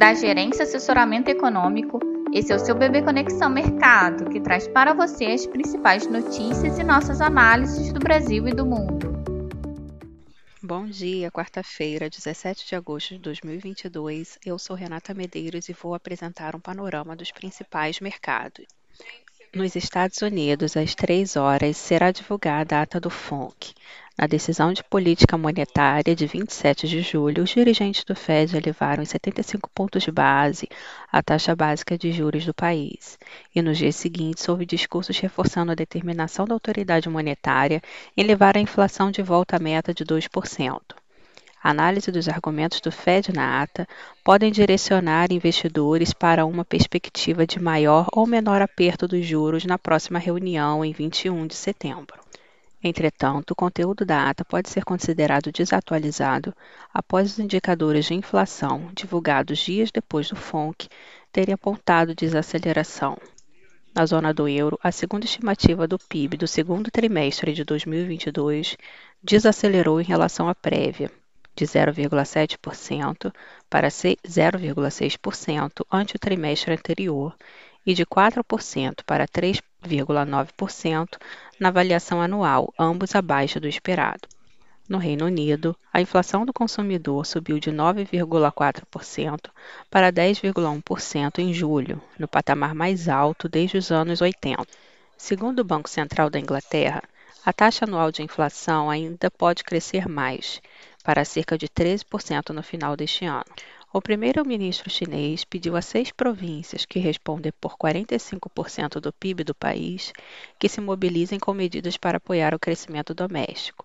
da Gerência Assessoramento Econômico. Esse é o seu Bebê Conexão Mercado, que traz para você as principais notícias e nossas análises do Brasil e do mundo. Bom dia, quarta-feira, 17 de agosto de 2022. Eu sou Renata Medeiros e vou apresentar um panorama dos principais mercados. Nos Estados Unidos, às 3 horas, será divulgada a ata do FONC. Na decisão de política monetária de 27 de julho, os dirigentes do Fed elevaram em 75 pontos de base a taxa básica de juros do país. E nos dias seguintes, houve discursos reforçando a determinação da autoridade monetária em levar a inflação de volta à meta de 2%. A análise dos argumentos do Fed na ata podem direcionar investidores para uma perspectiva de maior ou menor aperto dos juros na próxima reunião em 21 de setembro. Entretanto, o conteúdo da ata pode ser considerado desatualizado após os indicadores de inflação, divulgados dias depois do FONC, terem apontado desaceleração. Na zona do euro, a segunda estimativa do PIB do segundo trimestre de 2022 desacelerou em relação à prévia, de 0,7% para 0,6% ante o trimestre anterior e de 4% para 3,9% na avaliação anual, ambos abaixo do esperado. No Reino Unido, a inflação do consumidor subiu de 9,4% para 10,1% em julho, no patamar mais alto desde os anos 80. Segundo o Banco Central da Inglaterra, a taxa anual de inflação ainda pode crescer mais, para cerca de 13% no final deste ano. O primeiro-ministro chinês pediu a seis províncias, que respondem por 45% do PIB do país, que se mobilizem com medidas para apoiar o crescimento doméstico.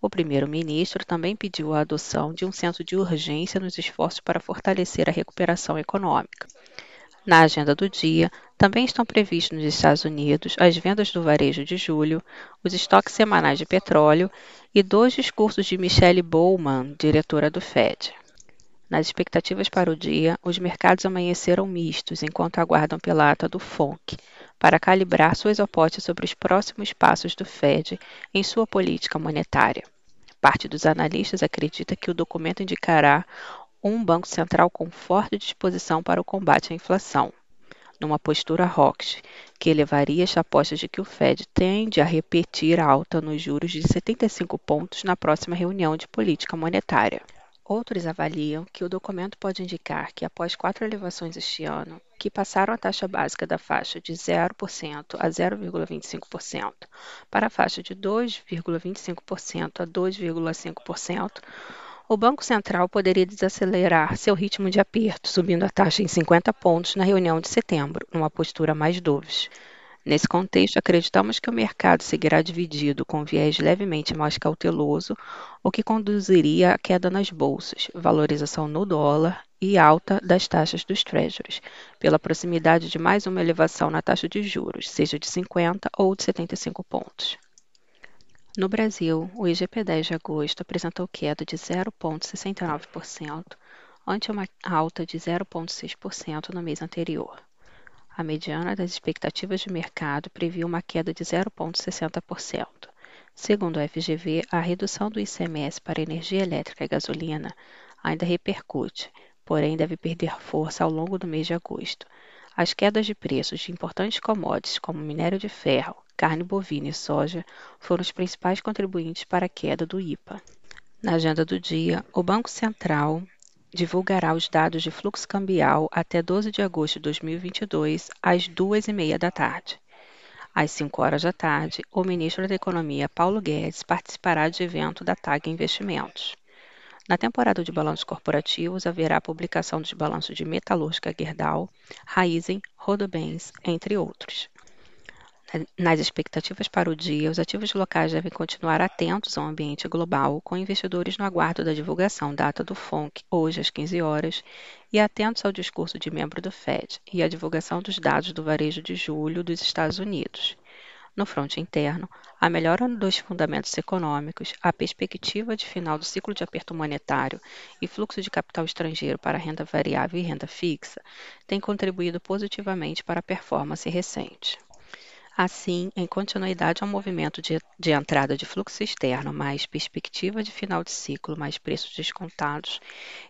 O primeiro-ministro também pediu a adoção de um senso de urgência nos esforços para fortalecer a recuperação econômica. Na agenda do dia, também estão previstos nos Estados Unidos as vendas do varejo de julho, os estoques semanais de petróleo e dois discursos de Michelle Bowman, diretora do Fed. Nas expectativas para o dia, os mercados amanheceram mistos enquanto aguardam pela ata do FONC para calibrar suas apostas sobre os próximos passos do Fed em sua política monetária. Parte dos analistas acredita que o documento indicará um Banco Central com forte disposição para o combate à inflação, numa postura hawkish, que elevaria as apostas de que o Fed tende a repetir a alta nos juros de 75 pontos na próxima reunião de política monetária. Outros avaliam que o documento pode indicar que, após quatro elevações este ano, que passaram a taxa básica da faixa de 0% a 0,25% para a faixa de 2,25% a 2,5%, o Banco Central poderia desacelerar seu ritmo de aperto, subindo a taxa em 50 pontos na reunião de setembro, numa postura mais dovish. Nesse contexto, acreditamos que o mercado seguirá dividido com viés levemente mais cauteloso, o que conduziria à queda nas bolsas, valorização no dólar e alta das taxas dos treasuries, pela proximidade de mais uma elevação na taxa de juros, seja de 50 ou de 75 pontos. No Brasil, o IGP-10 de agosto apresentou queda de 0,69%, ante uma alta de 0,6% no mês anterior. A mediana das expectativas de mercado previu uma queda de 0,60%. Segundo a FGV, a redução do ICMS para energia elétrica e gasolina ainda repercute, porém deve perder força ao longo do mês de agosto. As quedas de preços de importantes commodities como minério de ferro, carne bovina e soja foram os principais contribuintes para a queda do IPA. Na agenda do dia, o Banco Central divulgará os dados de fluxo cambial até 12 de agosto de 2022, às 2h30 da tarde. Às 5 horas da tarde, o ministro da Economia, Paulo Guedes, participará de evento da TAG Investimentos. Na temporada de balanços corporativos, haverá a publicação dos balanços de Metalúrgica Gerdau, Raizen, Rodobens, entre outros. Nas expectativas para o dia, os ativos locais devem continuar atentos ao ambiente global, com investidores no aguardo da divulgação data do FONC, hoje às 15 horas, e atentos ao discurso de membro do FED e à divulgação dos dados do varejo de julho dos Estados Unidos. No fronte interno, a melhora dos fundamentos econômicos, a perspectiva de final do ciclo de aperto monetário e fluxo de capital estrangeiro para renda variável e renda fixa têm contribuído positivamente para a performance recente. Assim, em continuidade ao movimento de, de, entrada de fluxo externo mais perspectiva de final de ciclo mais preços descontados,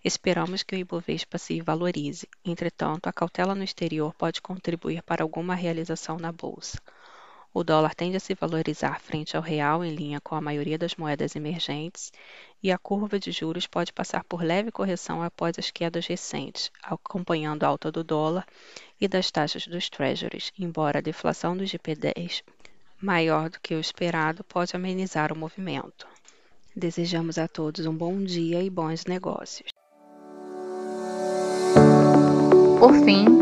esperamos que o Ibovespa se valorize. Entretanto, a cautela no exterior pode contribuir para alguma realização na bolsa. O dólar tende a se valorizar frente ao real em linha com a maioria das moedas emergentes, e a curva de juros pode passar por leve correção após as quedas recentes, acompanhando a alta do dólar e das taxas dos treasuries, embora a deflação do GP10 maior do que o esperado pode amenizar o movimento. Desejamos a todos um bom dia e bons negócios. Por fim,